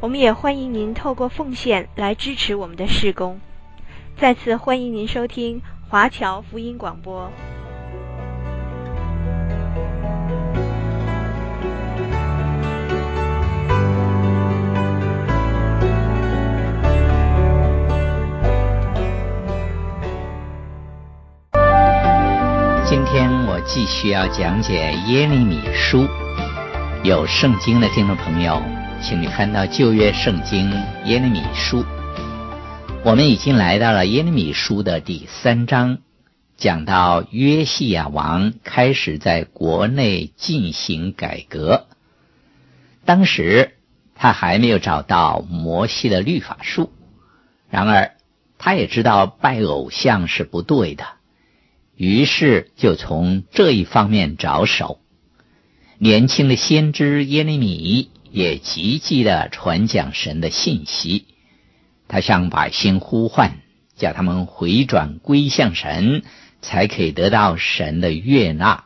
我们也欢迎您透过奉献来支持我们的事工。再次欢迎您收听华侨福音广播。今天我继续要讲解耶利米书，有圣经的听众朋友。请你翻到旧约圣经耶利米书，我们已经来到了耶利米书的第三章，讲到约西亚王开始在国内进行改革。当时他还没有找到摩西的律法书，然而他也知道拜偶像是不对的，于是就从这一方面着手。年轻的先知耶利米。也积极地传讲神的信息，他向百姓呼唤，叫他们回转归向神，才可以得到神的悦纳。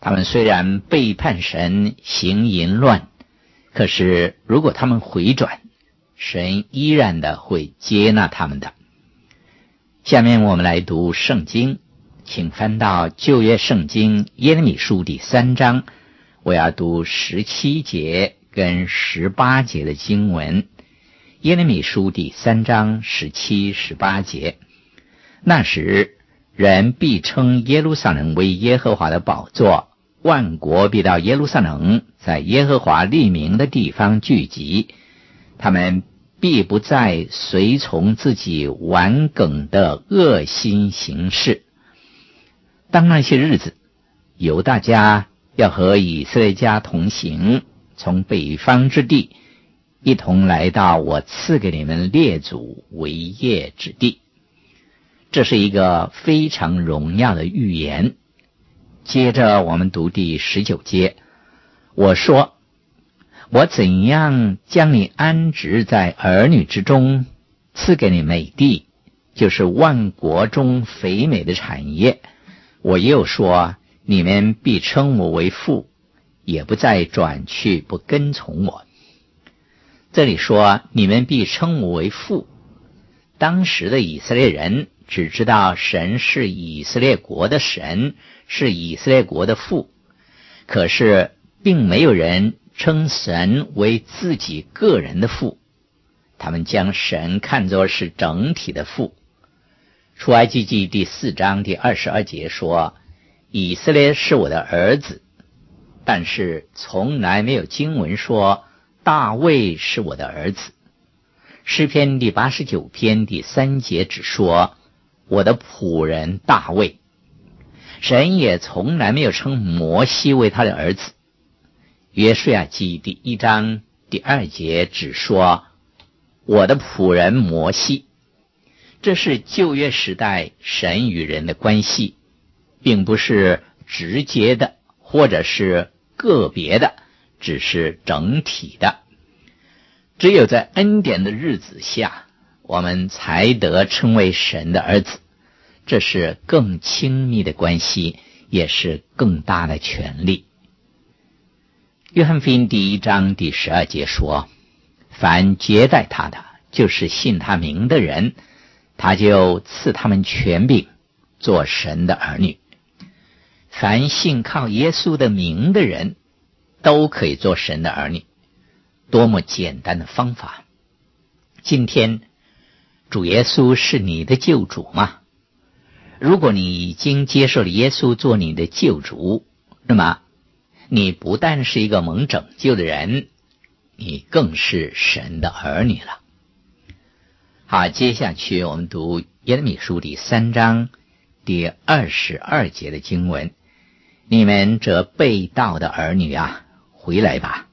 他们虽然背叛神，行淫乱，可是如果他们回转，神依然的会接纳他们的。下面我们来读圣经，请翻到旧约圣经耶利米书第三章，我要读十七节。跟十八节的经文，耶利米书第三章十七、十八节。那时，人必称耶路撒冷为耶和华的宝座，万国必到耶路撒冷，在耶和华立名的地方聚集。他们必不再随从自己顽梗的恶心行事。当那些日子，犹大家要和以色列家同行。从北方之地一同来到我赐给你们列祖为业之地，这是一个非常荣耀的预言。接着我们读第十九节，我说：“我怎样将你安置在儿女之中，赐给你美地，就是万国中肥美的产业。”我又说：“你们必称我为父。”也不再转去不跟从我。这里说，你们必称我为父。当时的以色列人只知道神是以色列国的神，是以色列国的父，可是并没有人称神为自己个人的父。他们将神看作是整体的父。出埃及记第四章第二十二节说：“以色列是我的儿子。”但是从来没有经文说大卫是我的儿子。诗篇第八十九篇第三节只说我的仆人大卫。神也从来没有称摩西为他的儿子。约书亚记第一章第二节只说我的仆人摩西。这是旧约时代神与人的关系，并不是直接的，或者是。个别的，只是整体的。只有在恩典的日子下，我们才得称为神的儿子。这是更亲密的关系，也是更大的权利。约翰福音第一章第十二节说：“凡接待他的，就是信他名的人，他就赐他们权柄，做神的儿女。”凡信靠耶稣的名的人，都可以做神的儿女。多么简单的方法！今天，主耶稣是你的救主吗？如果你已经接受了耶稣做你的救主，那么你不但是一个蒙拯救的人，你更是神的儿女了。好，接下去我们读耶利米书第三章第二十二节的经文。你们这被盗的儿女啊，回来吧！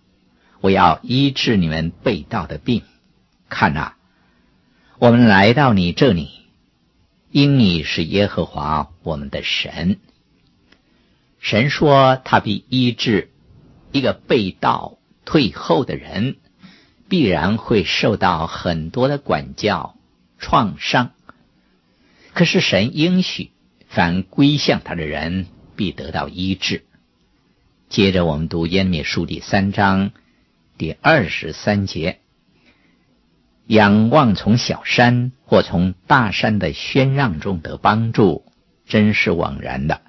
我要医治你们被盗的病。看呐，我们来到你这里，因你是耶和华我们的神。神说，他必医治一个被盗退后的人，必然会受到很多的管教创伤。可是神应许，凡归向他的人必得到医治。接着我们读耶灭书第三章第二十三节：仰望从小山或从大山的喧嚷中得帮助，真是枉然的。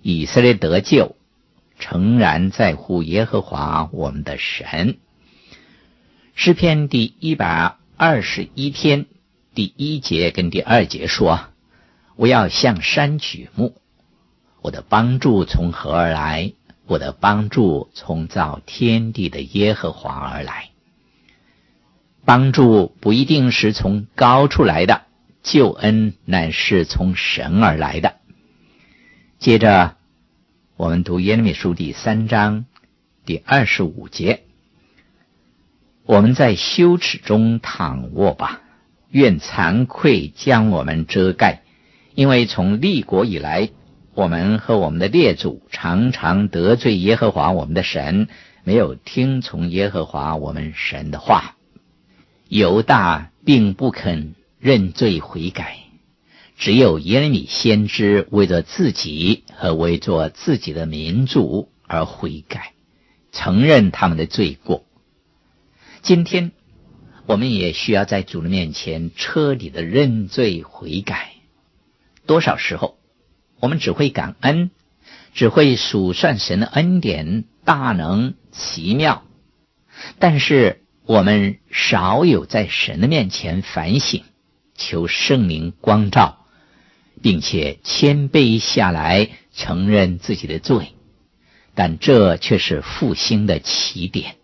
以色列得救，诚然在乎耶和华我们的神。诗篇第一百二十一篇第一节跟第二节说：“我要向山举目，我的帮助从何而来？我的帮助从造天地的耶和华而来。帮助不一定是从高处来的，救恩乃是从神而来的。”接着。我们读耶利米书第三章第二十五节：我们在羞耻中躺卧吧，愿惭愧将我们遮盖，因为从立国以来，我们和我们的列祖常常得罪耶和华我们的神，没有听从耶和华我们神的话。犹大并不肯认罪悔改。只有耶利米先知为着自己和为着自己的民族而悔改，承认他们的罪过。今天，我们也需要在主的面前彻底的认罪悔改。多少时候，我们只会感恩，只会数算神的恩典大能奇妙，但是我们少有在神的面前反省，求圣灵光照。并且谦卑下来，承认自己的罪，但这却是复兴的起点。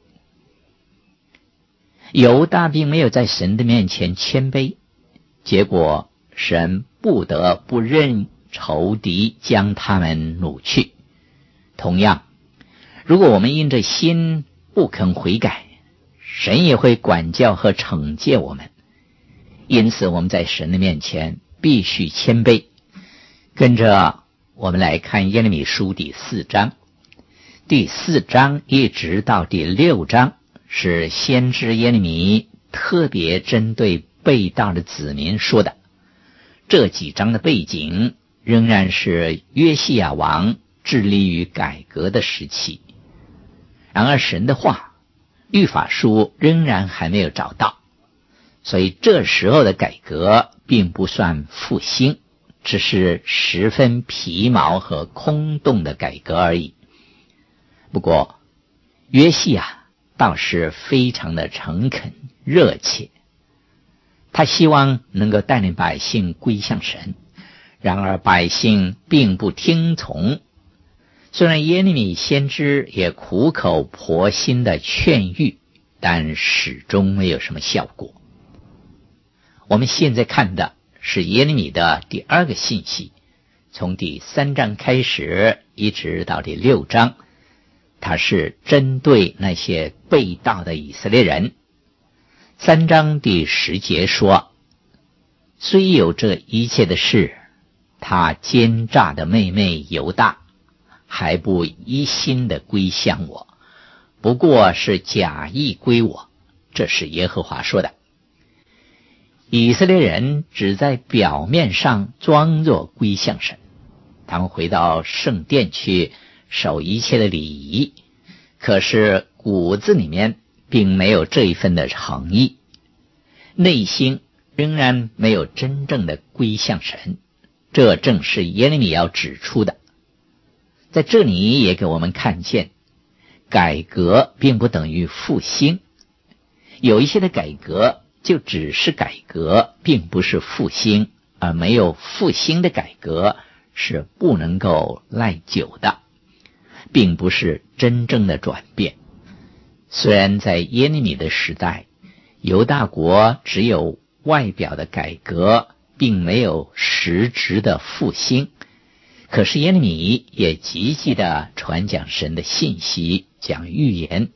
犹大并没有在神的面前谦卑，结果神不得不任仇敌将他们掳去。同样，如果我们因着心不肯悔改，神也会管教和惩戒我们。因此，我们在神的面前。必须谦卑。跟着我们来看耶利米书第四章，第四章一直到第六章是先知耶利米特别针对背道的子民说的。这几章的背景仍然是约西亚王致力于改革的时期。然而神的话，律法书仍然还没有找到，所以这时候的改革。并不算复兴，只是十分皮毛和空洞的改革而已。不过，约西亚倒是非常的诚恳热切，他希望能够带领百姓归向神。然而，百姓并不听从。虽然耶利米先知也苦口婆心的劝喻，但始终没有什么效果。我们现在看的是耶利米的第二个信息，从第三章开始一直到第六章，它是针对那些背道的以色列人。三章第十节说：“虽有这一切的事，他奸诈的妹妹犹大还不一心的归向我，不过是假意归我。”这是耶和华说的。以色列人只在表面上装作归向神，他们回到圣殿去守一切的礼仪，可是骨子里面并没有这一份的诚意，内心仍然没有真正的归向神。这正是耶利米要指出的。在这里也给我们看见，改革并不等于复兴，有一些的改革。就只是改革，并不是复兴，而没有复兴的改革是不能够耐久的，并不是真正的转变。虽然在耶利米的时代，犹大国只有外表的改革，并没有实质的复兴，可是耶利米也积极的传讲神的信息，讲预言。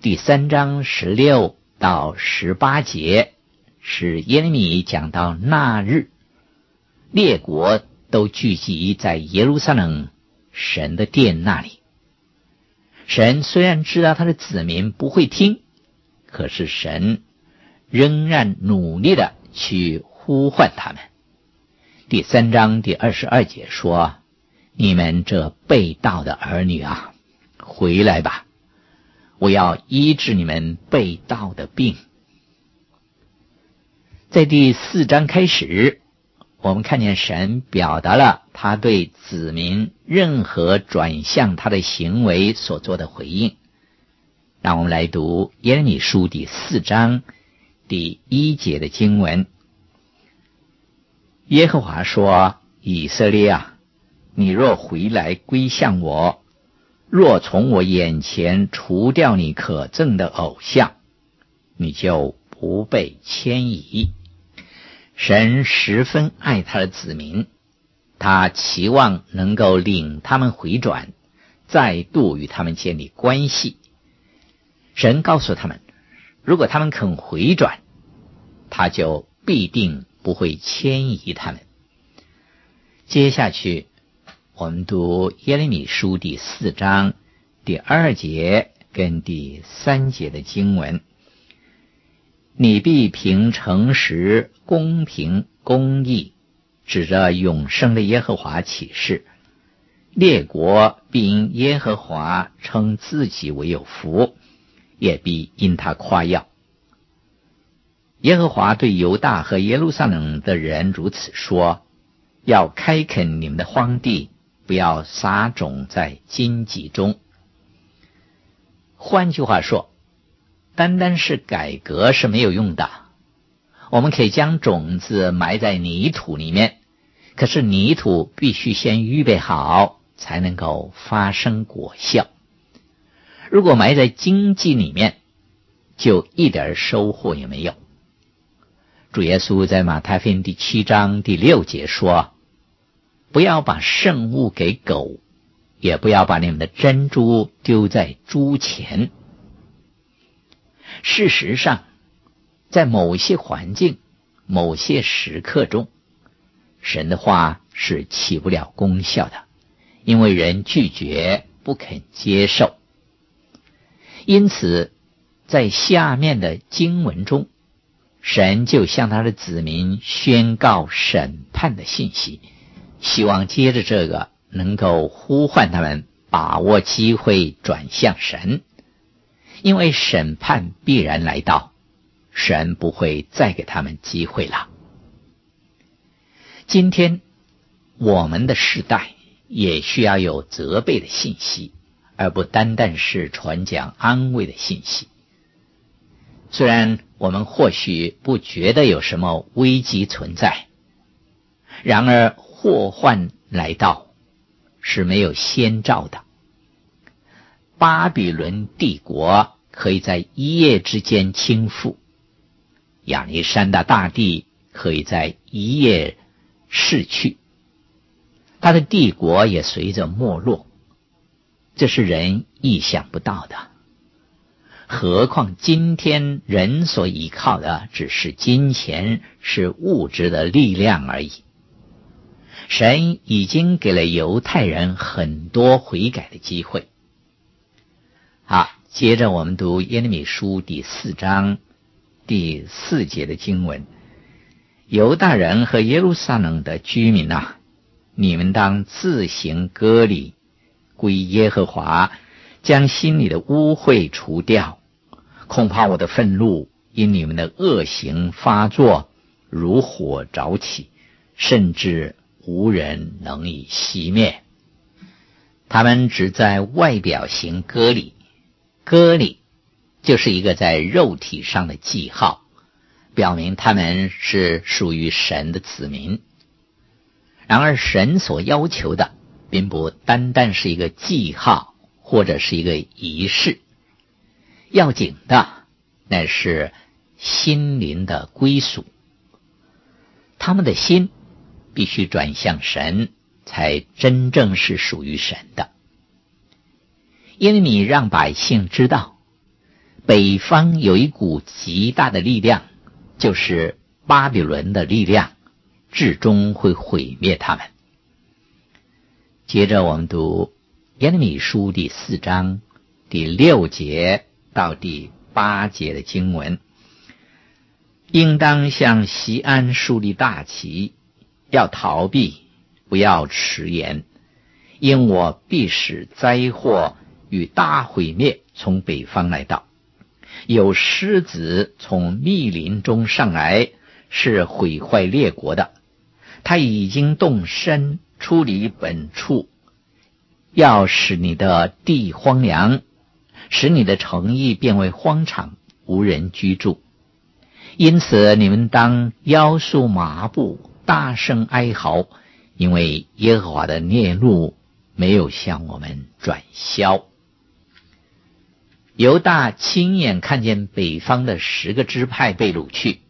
第三章十六。到十八节是耶利米讲到那日，列国都聚集在耶路撒冷神的殿那里。神虽然知道他的子民不会听，可是神仍然努力的去呼唤他们。第三章第二十二节说：“你们这被盗的儿女啊，回来吧！我要医治你们被盗的病。”在第四章开始，我们看见神表达了他对子民任何转向他的行为所做的回应。让我们来读耶利米书第四章第一节的经文：耶和华说：“以色列啊，你若回来归向我，若从我眼前除掉你可憎的偶像，你就不被迁移。”神十分爱他的子民，他期望能够领他们回转，再度与他们建立关系。神告诉他们，如果他们肯回转，他就必定不会迁移他们。接下去，我们读耶利米书第四章第二节跟第三节的经文。你必凭诚实、公平、公义，指着永生的耶和华起誓，列国必因耶和华称自己为有福，也必因他夸耀。耶和华对犹大和耶路撒冷的人如此说：要开垦你们的荒地，不要撒种在荆棘中。换句话说。单单是改革是没有用的。我们可以将种子埋在泥土里面，可是泥土必须先预备好，才能够发生果效。如果埋在荆棘里面，就一点收获也没有。主耶稣在马太福音第七章第六节说：“不要把圣物给狗，也不要把你们的珍珠丢在猪前。”事实上，在某些环境、某些时刻中，神的话是起不了功效的，因为人拒绝、不肯接受。因此，在下面的经文中，神就向他的子民宣告审判的信息，希望接着这个能够呼唤他们把握机会转向神。因为审判必然来到，神不会再给他们机会了。今天我们的时代也需要有责备的信息，而不单单是传讲安慰的信息。虽然我们或许不觉得有什么危机存在，然而祸患来到是没有先兆的。巴比伦帝国可以在一夜之间倾覆，亚历山大大帝可以在一夜逝去，他的帝国也随着没落，这是人意想不到的。何况今天人所依靠的只是金钱，是物质的力量而已。神已经给了犹太人很多悔改的机会。好，接着我们读耶利米书第四章第四节的经文：犹大人和耶路撒冷的居民呐、啊，你们当自行割礼，归耶和华，将心里的污秽除掉。恐怕我的愤怒因你们的恶行发作，如火着起，甚至无人能以熄灭。他们只在外表行割礼。割礼就是一个在肉体上的记号，表明他们是属于神的子民。然而，神所要求的并不单单是一个记号或者是一个仪式，要紧的乃是心灵的归属。他们的心必须转向神，才真正是属于神的。因为你让百姓知道，北方有一股极大的力量，就是巴比伦的力量，至终会毁灭他们。接着我们读耶利米书第四章第六节到第八节的经文，应当向西安树立大旗，要逃避，不要迟延，因我必使灾祸与大毁灭从北方来到。有狮子从密林中上来，是毁坏列国的。他已经动身出离本处，要使你的地荒凉，使你的城邑变为荒场，无人居住。因此，你们当腰束麻布，大声哀嚎，因为耶和华的烈怒没有向我们转消。犹大亲眼看见北方的十个支派被掳去，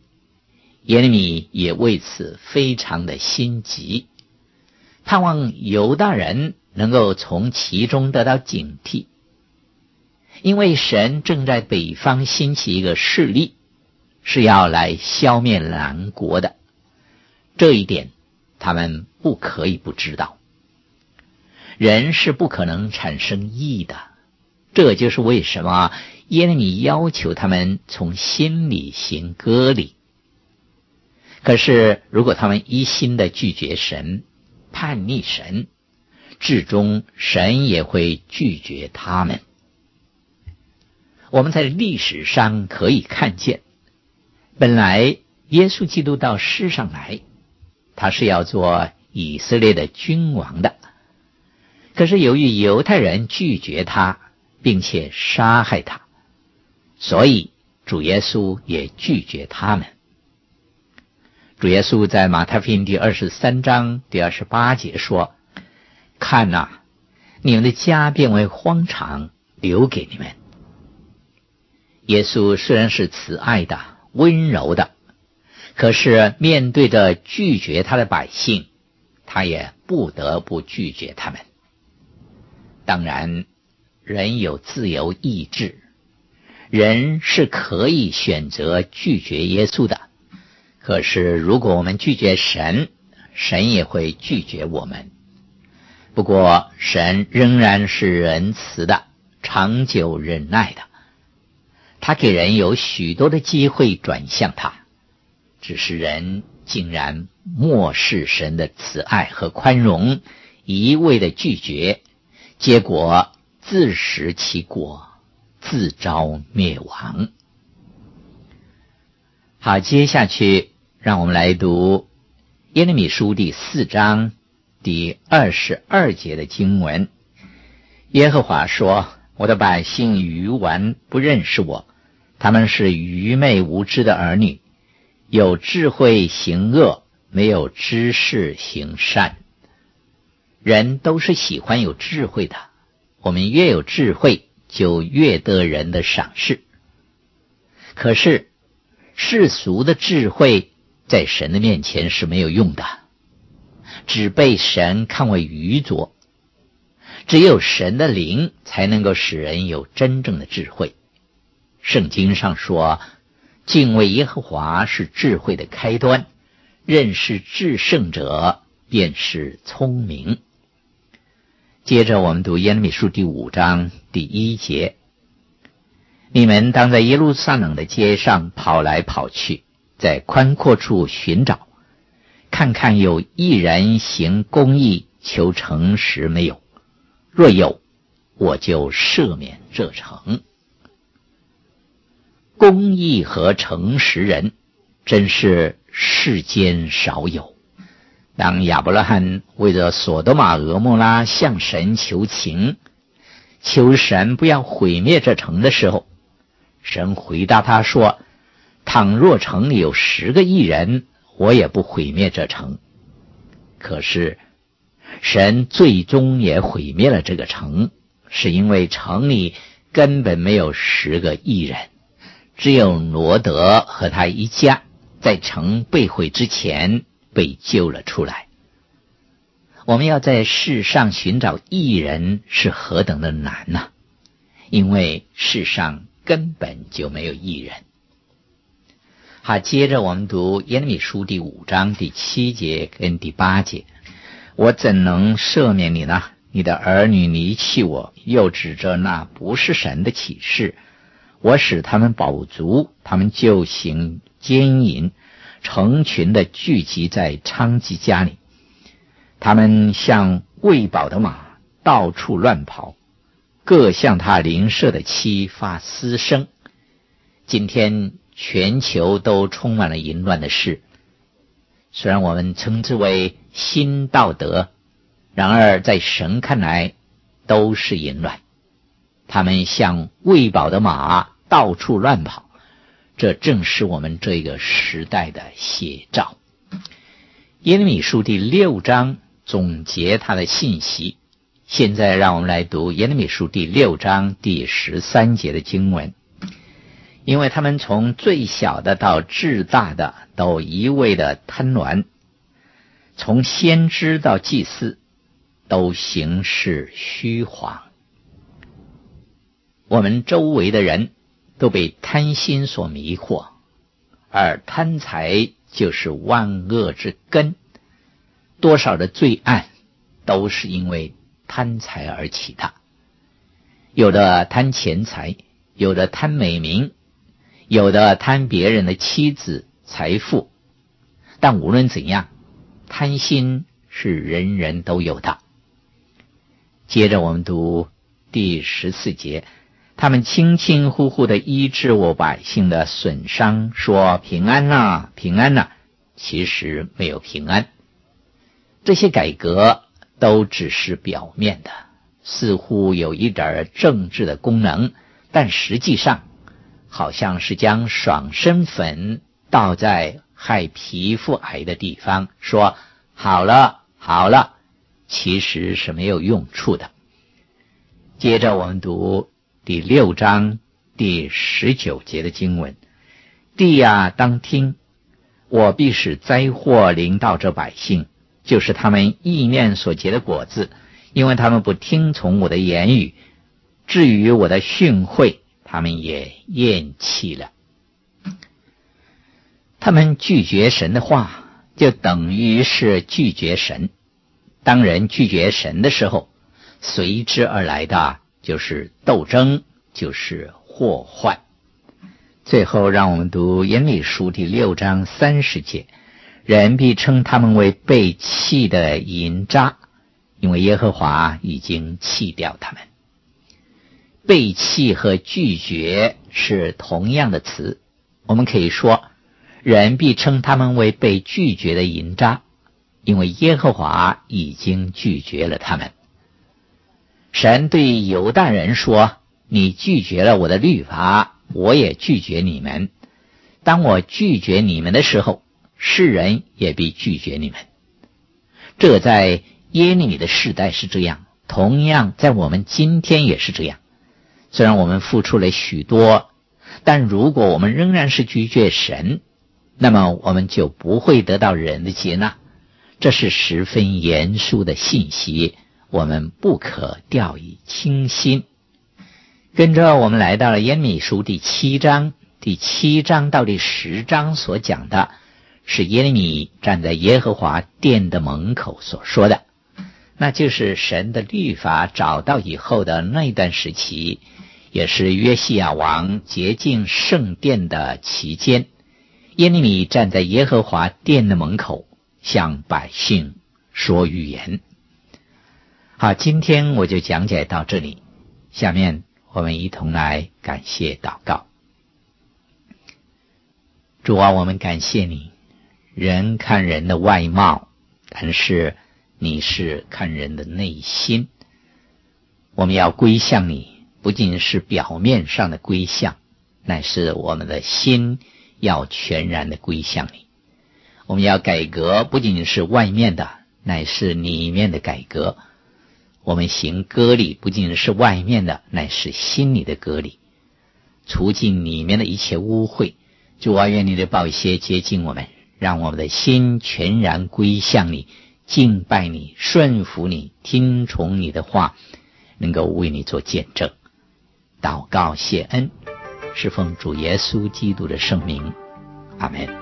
耶利米也为此非常的心急，盼望犹大人能够从其中得到警惕，因为神正在北方兴起一个势力，是要来消灭南国的，这一点他们不可以不知道。人是不可能产生义的。这就是为什么耶利米要求他们从心里行割礼。可是，如果他们一心的拒绝神、叛逆神，至终神也会拒绝他们。我们在历史上可以看见，本来耶稣基督到世上来，他是要做以色列的君王的。可是由于犹太人拒绝他。并且杀害他，所以主耶稣也拒绝他们。主耶稣在马太福音第二十三章第二十八节说：“看呐，你们的家变为荒场，留给你们。”耶稣虽然是慈爱的、温柔的，可是面对着拒绝他的百姓，他也不得不拒绝他们。当然。人有自由意志，人是可以选择拒绝耶稣的。可是，如果我们拒绝神，神也会拒绝我们。不过，神仍然是仁慈的、长久忍耐的。他给人有许多的机会转向他，只是人竟然漠视神的慈爱和宽容，一味的拒绝，结果。自食其果，自招灭亡。好，接下去让我们来读耶利米书第四章第二十二节的经文。耶和华说：“我的百姓愚顽，不认识我，他们是愚昧无知的儿女，有智慧行恶，没有知识行善。人都是喜欢有智慧的。”我们越有智慧，就越得人的赏识。可是世俗的智慧在神的面前是没有用的，只被神看为愚拙。只有神的灵才能够使人有真正的智慧。圣经上说：“敬畏耶和华是智慧的开端，认识至圣者便是聪明。”接着我们读耶利米书第五章第一节：你们当在耶路撒冷的街上跑来跑去，在宽阔处寻找，看看有一人行公义、求诚实没有？若有，我就赦免这城。公义和诚实人，真是世间少有。当亚伯拉罕为着所多玛、蛾摩拉向神求情，求神不要毁灭这城的时候，神回答他说：“倘若城里有十个义人，我也不毁灭这城。”可是神最终也毁灭了这个城，是因为城里根本没有十个义人，只有罗德和他一家在城被毁之前。被救了出来。我们要在世上寻找义人是何等的难呐！因为世上根本就没有义人。好，接着我们读耶利米书第五章第七节跟第八节。我怎能赦免你呢？你的儿女离弃我，又指着那不是神的启示。我使他们饱足，他们就行奸淫，成群的聚集在昌吉家里。他们像喂饱的马，到处乱跑，各向他邻舍的妻发私声。今天全球都充满了淫乱的事，虽然我们称之为新道德，然而在神看来都是淫乱。他们像喂饱的马，到处乱跑，这正是我们这个时代的写照。耶利米书第六章总结他的信息。现在让我们来读耶利米书第六章第十三节的经文。因为他们从最小的到至大的都一味的贪婪，从先知到祭司都行事虚谎。我们周围的人都被贪心所迷惑，而贪财就是万恶之根。多少的罪案都是因为贪财而起的，有的贪钱财，有的贪美名。有的贪别人的妻子财富，但无论怎样，贪心是人人都有的。接着我们读第十四节，他们轻轻呼呼的医治我百姓的损伤，说平安呐、平安呐、其实没有平安。这些改革都只是表面的，似乎有一点政治的功能，但实际上。好像是将爽身粉倒在害皮肤癌的地方，说好了好了，其实是没有用处的。接着我们读第六章第十九节的经文：地呀，当听，我必使灾祸临到这百姓，就是他们意念所结的果子，因为他们不听从我的言语，至于我的训诲。他们也厌弃了，他们拒绝神的话，就等于是拒绝神。当人拒绝神的时候，随之而来的就是斗争，就是祸患。最后，让我们读耶利书第六章三十节：人必称他们为被弃的银渣，因为耶和华已经弃掉他们。背弃和拒绝是同样的词，我们可以说，人必称他们为被拒绝的银渣，因为耶和华已经拒绝了他们。神对犹大人说：“你拒绝了我的律法，我也拒绝你们。当我拒绝你们的时候，世人也必拒绝你们。”这在耶利米的世代是这样，同样在我们今天也是这样。虽然我们付出了许多，但如果我们仍然是拒绝神，那么我们就不会得到人的接纳。这是十分严肃的信息，我们不可掉以轻心。跟着我们来到了耶利米书第七章，第七章到第十章所讲的是耶利米站在耶和华殿的门口所说的，那就是神的律法找到以后的那一段时期。也是约西亚王洁净圣殿的期间，耶利米站在耶和华殿的门口，向百姓说预言。好，今天我就讲解到这里，下面我们一同来感谢祷告。主啊，我们感谢你。人看人的外貌，但是你是看人的内心。我们要归向你。不仅是表面上的归向，乃是我们的心要全然的归向你。我们要改革，不仅仅是外面的，乃是里面的改革。我们行割礼，不仅是外面的，乃是心里的割礼，除尽里面的一切污秽。主啊，愿你的宝血接近我们，让我们的心全然归向你，敬拜你，顺服你，听从你的话，能够为你做见证。祷告谢恩，是奉主耶稣基督的圣名，阿门。